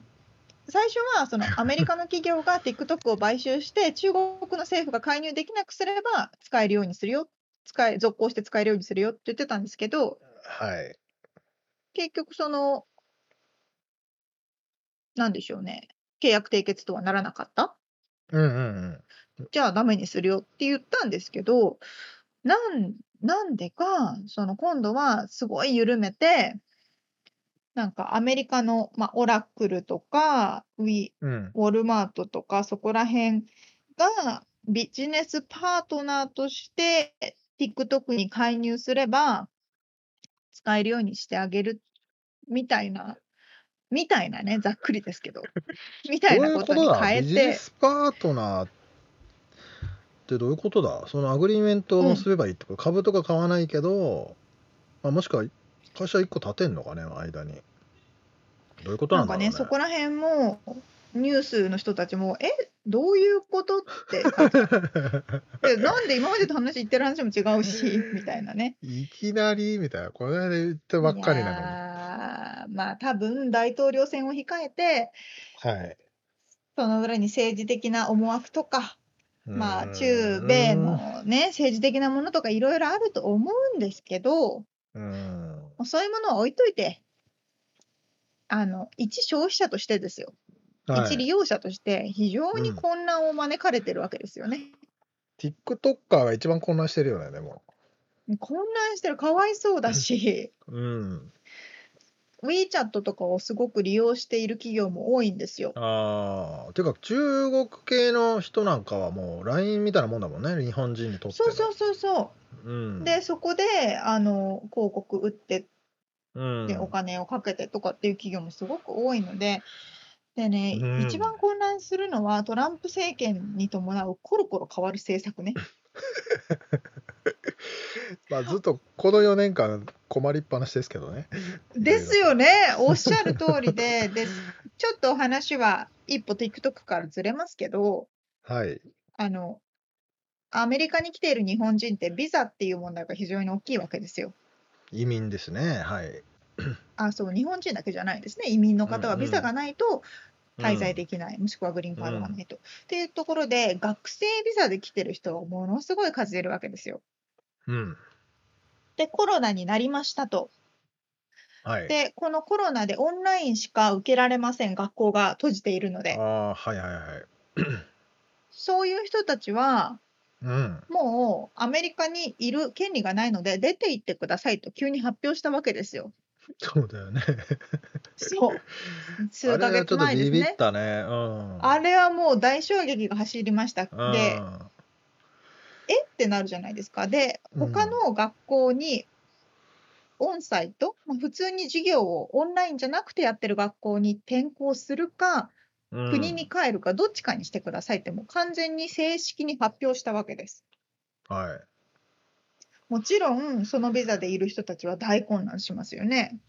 最初はその アメリカの企業が TikTok を買収して中国の政府が介入できなくすれば使えるようにするよ使え続行して使えるようにするよって言ってたんですけどはい。結局そのなんでしょうね契約締結とはならなかった。うんうんうん。じゃあダメにするよって言ったんですけど、なんなんでか、その今度はすごい緩めて、なんかアメリカの、まあ、オラクルとかウィ、うん。ウォルマートとかそこら辺がビジネスパートナーとして TikTok に介入すれば、使えるようにしてあげるみたいな、みたいなね、ざっくりですけど、みたいなことに変えて、ビジネスパートナーってどういうことだ？そのアグリーメントを結べばいいってこと、株とか買わないけど、まあ、もしくは会社1個立てんのかね間に。どういうことなかね、なんだろうね。そこら辺も、ニュースの人たちも、え、どういうこと？って感じでなんで今までと話言ってる話も違うし、みたいなね。いきなりみたいな。この間言ってばっかりいなやーまあ多分大統領選を控えて、のにはい。その裏に政治的な思惑とか、まあ中米のね、政治的なものとかいろいろあると思うんですけど、うそういうものは置いといて、あの、一消費者としてですよ。はい一利用者として非常にうん混乱を招かれてるわけですよね。TikToker が一番混乱してるよねでも混乱してる、かわいそうだし、うん。WeChat とかをすごく利用している企業も多いんですよ。ああ、ていうか中国系の人なんかはもう LINE みたいなもんだもんね、日本人にとっての。そうそうそうそうう。ん。で、そこで、あの、広告打ってうん、でお金をかけてとかっていう企業もすごく多いので、でね、うん一番混乱するのはトランプ政権に伴うコロコロ変わる政策ね。まあ、ずっとこの4年間困りっぱなしですけどね。ですよね、おっしゃる通りで、でちょっとお話は一歩 TikTok からずれますけど、はい。あの、アメリカに来ている日本人ってビザっていう問題が非常に大きいわけですよ。移民ですね。はい。あ、そう、日本人だけじゃないですね。移民の方はうんうんビザがないと滞在きできない、もしくはグリーンカードがないと。っていうところで、学生ビザで来てる人はものすごい数いるわけですよ。うん。で、コロナになりましたと。はい。で、このコロナでオンラインしか受けられません、学校が閉じているので。ああ、はいはいはい。そういう人たちは、うん。もうアメリカにいる権利がないので、出て行ってくださいと急に発表したわけですよ。そうだよね。そう。数ヶあれはちょ月っとビビっ前ですね。たね。うん。あれはもう大衝撃が走りました。うんで、え？ってなるじゃないですか。で、うん他の学校にオンサイト、まあ普通に授業をオンラインじゃなくてやってる学校に転校するか、うん国に帰るか、どっちかにしてくださいって、もう完全に正式に発表したわけです。はい。もちろん、そのビザでいる人たちは大混乱しますよね。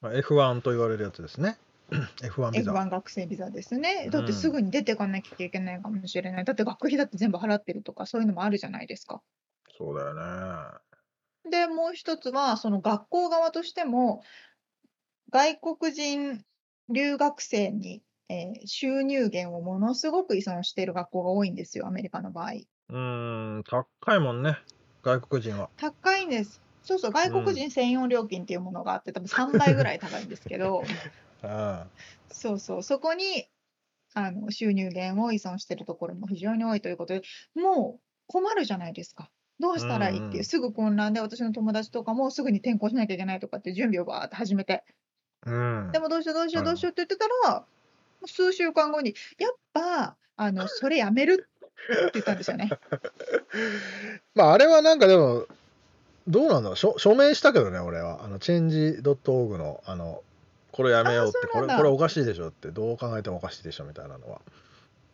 まあ F1 と言われるやつですね。F1 ビザ。F1 学生ビザですね。うんだってすぐに出ていかなきゃいけないかもしれない。だって学費だって全部払ってるとか、そういうのもあるじゃないですか。そうだよね。で、もう一つは、その学校側としても、外国人留学生に、えー収入源をものすごく依存している学校が多いんですよ、アメリカの場合。うーん、高いもんね、外国人は。高いんです。そうそう、外国人専用料金っていうものがあって、多分3倍ぐらい高いんですけど、あそうそう、そこにあの収入源を依存しているところも非常に多いということで、もう困るじゃないですか。どうしたらいいっていう、うんうんすぐ混乱で、私の友達とかもすぐに転校しなきゃいけないとかって準備をバーって始めて、うん。でもどうしようどうしよううんどうしようって言ってたら、数週間後に、やっぱ、あの それやめるって言ったんですよね。まあ、あれはなんかでも、どうなんだろう、署署名したけどね、俺は。あの、チェンジ .org の、あの、これやめようってこれ、これおかしいでしょって、どう考えてもおかしいでしょみたいなのは。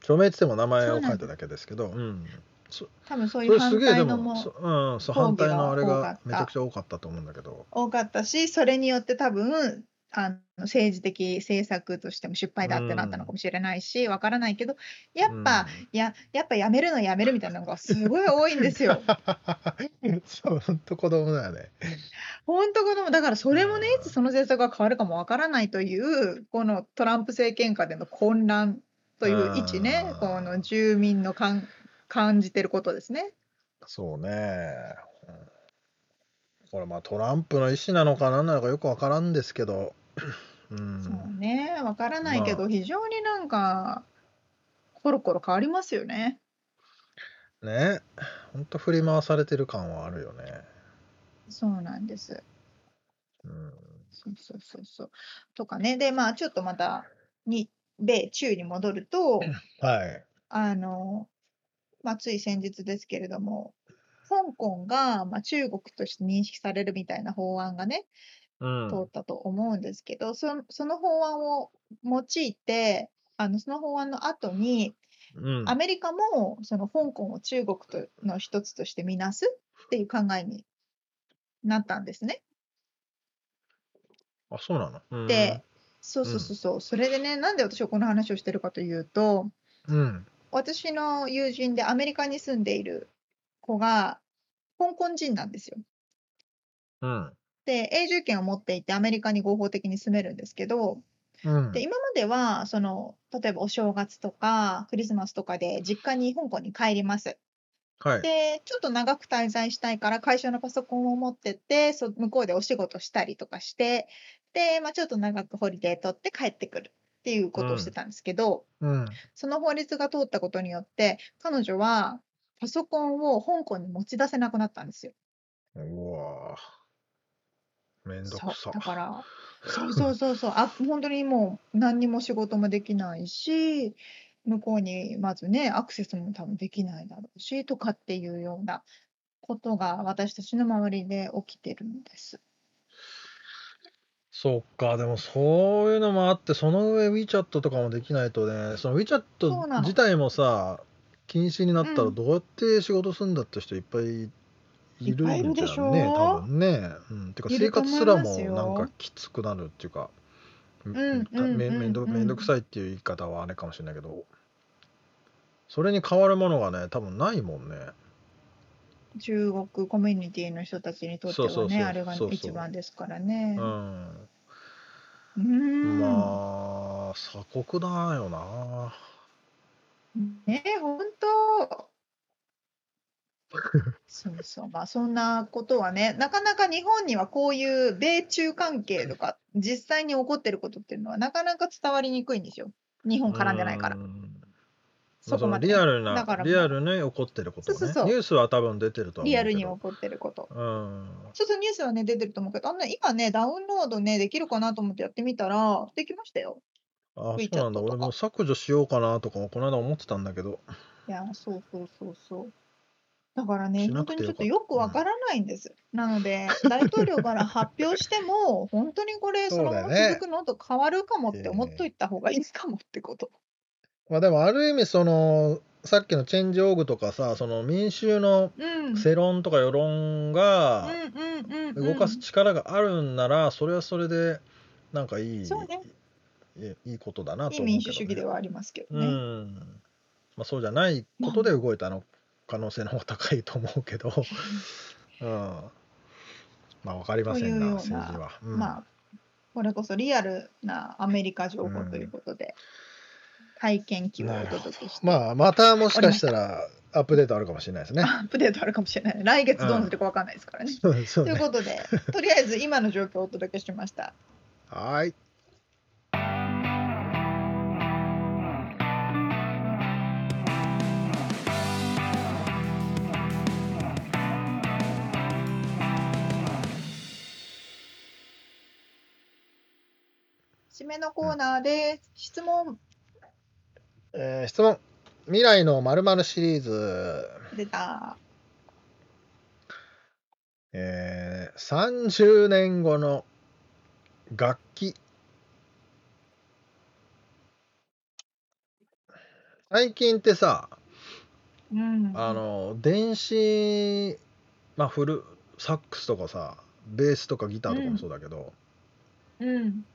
署名って言っても名前を書いただけですけど、うん。そ多分そうそいう反対のもうん、そう反対のあれがめちゃくちゃ多かったと思うんだけど。多かったし、それによって多分、あの政治的政策としても失敗だってなったのかもしれないし、わからないけど、やっぱ、いや、やっぱやめるのやめるみたいなのがすごい多いんですよ。うん、そう、ほんと子供だよね。本当かでもだからそれもね、いつその政策が変わるかもわからないという、このトランプ政権下での混乱という位置ねうん、この住民のかん感じてることですね。そうね。うんこれまあトランプの意思なのか何なのかよくわからんですけど、うん、そうね、わからないけまど、非常になんか、コロコロ変わりますよね。ね、ほんと振り回されてる感はあるよね。そうなんです。うん、そうそうそうそう。とかね。で、まあ、ちょっとまた、に、米中に戻ると、はい。あの、まあ、つい先日ですけれども、香香港が、まあ、中国として認識されるみたいな法案がね、うん。通ったと思うんですけど、そその法案を用いて、あのその法案の後に、うん。アメリカもその香港を中国との一つとして見なすっていう考えになったんですね。あそうなの？うん。で、そうそうそうそう、それでね、なんで私はこの話をしてるかというと、うん。私の友人でアメリカに住んでいる子が香港人なんですよ。うん。で、永住権を持っていてアメリカに合法的に住めるんですけど、うん。で今まではその例えばお正月とかクリスマスとかで実家に香港に帰ります。はい。で、ちょっと長く滞在したいから会社のパソコンを持ってって、そ向こうでお仕事したりとかして、で、まあ、ちょっと長くホリデー取って帰ってくるっていうことをしてたんですけど、うん。その法律が通ったことによって、彼女はパソコンを香港に持ち出せなくなったんですよ。うわー。めんどくさ。だから、そうそうそうそう、あ、本当にもう何にも仕事もできないし、向こうにまずね、アクセスも多分できないだろうし、とかっていうようなことが私たちの周りで起きてるんです。そっか、でもそういうのもあって、その上 WeChat とかもできないとね、その WeChat 自体もさ、禁止になったうんらどうやって仕事するんだって人いっぱいいるんじゃんね、多分ね。うん、てか生活すらもなんかきつくなるっていうか、めめんどうんめんどくさいっていう言い方はあれかもしれないけど、それに変わるものがね、多分ないもんね。中国コミュニティの人たちにとってはね、そうそうそうあれが一番ですからねう。ん。うーん。まあ、鎖国だよな。ねえ、本当。そうそう、まあそんなことはね、なかなか日本にはこういう米中関係とか、実際に起こってることっていうのはなかなか伝わりにくいんですよ。日本絡んでないからう。んそこまでリアルなだから、リアルに起こってることねそうそうそうニュースは多分出てるとは思うけどリアルに起こってること。うんそうそう、ニュースはね、出てると思うけど、あんな今ね、ダウンロードね、できるかなと思ってやってみたら、できましたよ。あそうなんだ俺も削除しようかなとかもこの間思ってたんだけどいや、そうそうそうそう。だからね、しな本当にちょっとよくわからないんです。なので、大統領から発表しても、本当にこれ、そのままそうだよね続くのと変わるかもって思っといた方がいいかもってこと。まあでもある意味そのさっきのチェンジオーグとかさその民衆のうん。世論とか世論がうんうんうんうん。動かす力があるんならそれはそれでなんかいいそうねいいいいことだなと思うけど、ね、民主主義ではありますけどうね。ん。まあそうじゃないことで動いたの可能性の方が高いと思うけど。うん。まあ分かりませんな政治は、うん。まあ、これこそリアルなアメリカ情報ということで、体験記をお届けして、まあまたもしかしたらアップデートあるかもしれないですね。アップデートあるかもしれない。来月どうなるかわかんないですからね。そうそうね。ということで、とりあえず今の状況をお届けしました。はい。締めのコーナーです。質問えー質問。未来のまるシリーズ、出た。えー、30年後の楽器。最近ってさ、うん。あの、電子、まあ、フル、サックスとかさ、ベースとかギターとかもそうだけど、うん。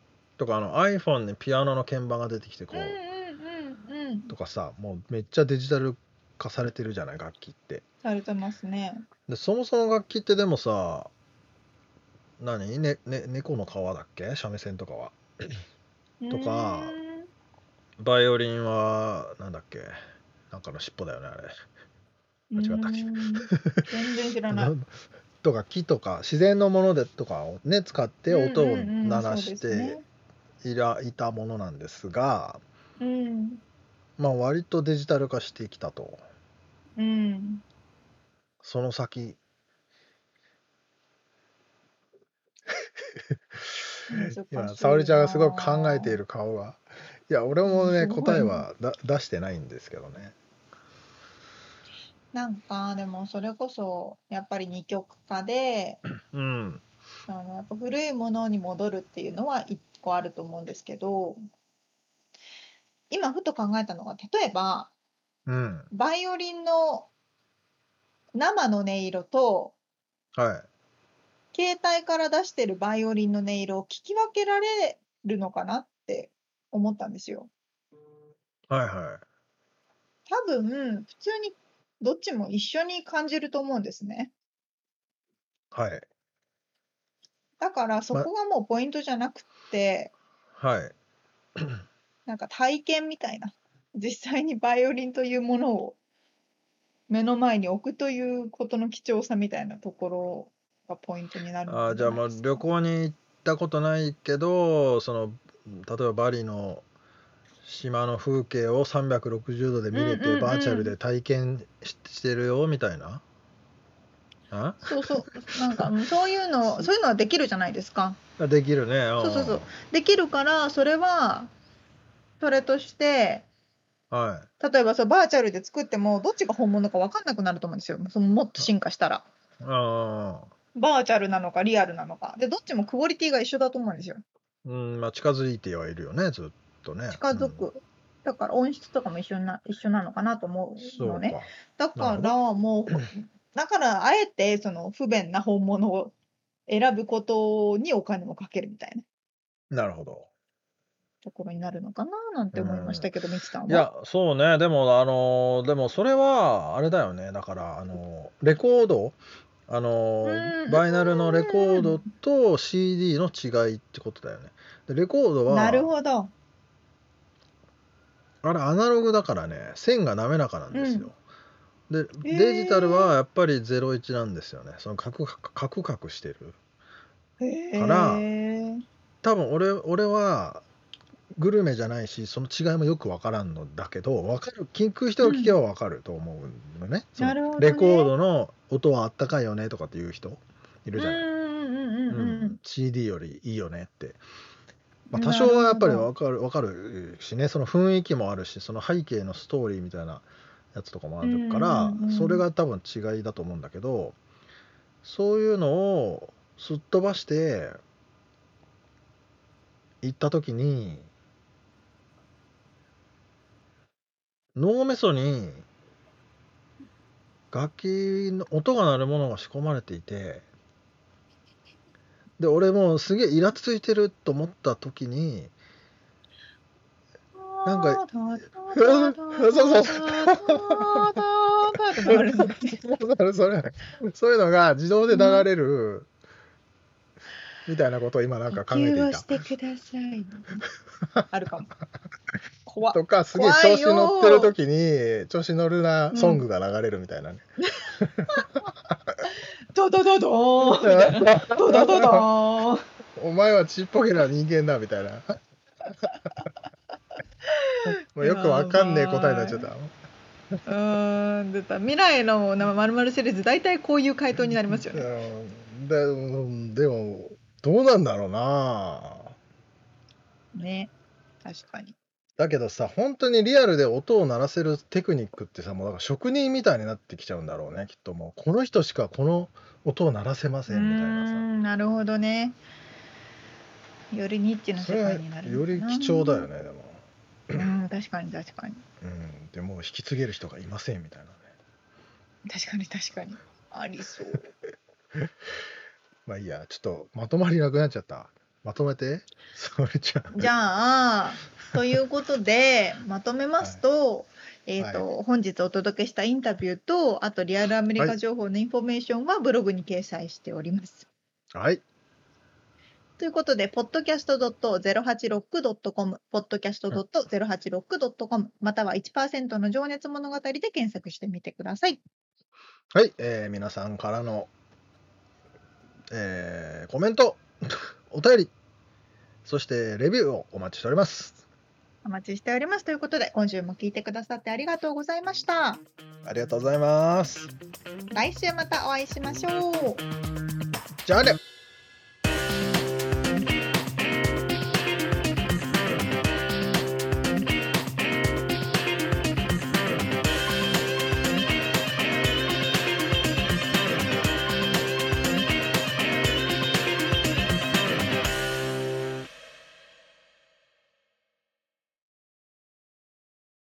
とかあの iPhone にピアノの鍵盤が出てきてこうんうんう、うんうん。とかさもうめっちゃデジタル化されてるじゃない楽器って。されてますね。でそもそも楽器ってでもさ何？ねね猫の皮だっけ？三味線とかは。とかバイオリンはなんだっけ？なんかの尻尾だよねあれ。間違った全然知らない。とか木とか自然のものでとかをね使って音を鳴らしていらいたものなんですが、うん。まあ割とデジタル化してきたと。うん。その先。今沙織ちゃんがすごく考えている顔が。いや俺もね答えはだ出してないんですけどね。なんかでもそれこそやっぱり二極化でうん。あのやっぱ古いものに戻るっていうのは一個あると思うんですけど今ふと考えたのが例えばうんバイオリンの生の音色とはい携帯から出してるバイオリンの音色を聞き分けられるのかなって思ったんですよ。はいは多分普通にどっちも一緒に感じると思うんですね。いはいだからそこがもうポイントじゃなくってはい。なんか体験みたいな。実際にバイオリンというものを目の前に置くということの貴重さみたいなところがポイントになるあーじゃあまあ旅行に行ったことないけどその例えばバリの島の風景を360度で見れて、バーチャルで体験ししてるよみたいな。あそうそう。なんかうんそういうのそういうのはできるじゃないですか。あできるね。そうそうそう。できるからそれはそれとしてはい。例えばそうバーチャルで作ってもどっちが本物か分かんなくなると思うんですよ。そのもっと進化したら。あバーチャルなのかリアルなのか。でどっちもクオリティが一緒だと思うんですよ。ーうんまあ近づいてはいるよねずっとね。近づく、だから音質とかも一緒な一緒なのかなと思うのね。だかならもうだからあえてその不便な本物を選ぶことにお金をかけるみたいななるほど。ところになるのかななんて思いましたけど、ミキさんは。いやそうね。でもあのでもそれはあれだよね。だからあのレコード。あのうん。バイナルのレコードと CD の違いってことだよね。でレコードはなるほど。あれアナログだからね。線が滑らかなんですよ、でデジタルはやっぱり01なんですよね。そのカクカクカクしてる。へからえ多分俺俺はグルメじゃないしその違いもよく分からんのだけど分かる聞く人が聞けば分かると思うのね,レコードの音はあったかいよねとかっていう人いるじゃない、うん CD よりいいよねって、まあ、多少はやっぱり分かる分かるしね。その雰囲気もあるしその背景のストーリーみたいなやつとかもあるから、うんうんうん。それが多分違いだと思うんだけどそういうのをすっ飛ばして行った時に脳みそに楽器の音が鳴るものが仕込まれていてで俺もうすげえイラついてると思った時になんかそうそうそう。それそれそう。いうのが自動で流れるみたいなことを今なんか考えていた。してください。あるかも。怖とかすげえ調子乗ってる時に調子乗るなソングが流れるみたいなね。ドドドドーみたいな。ドドドドー。お前はちっぽけな人間だみたいな。もうよくわかんねえ答えになっちゃった。うーん出た未来のまるまるシリーズ大体こういう回答になりますよね。うんでうんでもどうなんだろうなね確かに。だけどさ本当にリアルで音を鳴らせるテクニックってさもうだから職人みたいになってきちゃうんだろうねきっともうこの人しかこの音を鳴らせませうんみたいなーんなるほどね。よりニッチな世界になるより貴重だよ。ねでも、うん確かに確かに。うん、でもう引き継げる人がいませんみたいなね。確かに確かに。ありそう。まあいいやちょっとまとまりなくなっちゃった。まとめてそれじゃあじゃあということでまとめますと,、えーと本日お届けしたインタビューとあとリアルアメリカ情報のインフォメーションはブログに掲載しております。はいということで、podcast.086.com、podcast.086.com、または1%の情熱物語で検索してみてください。はい、えー皆さんからの、えーコメント お便りそしてレビューをお待ちしておりますお待ちしております。ということで、今週も聞いてくださってありがとうございました。ありがとうございます来週またお会いしましょう。じゃあね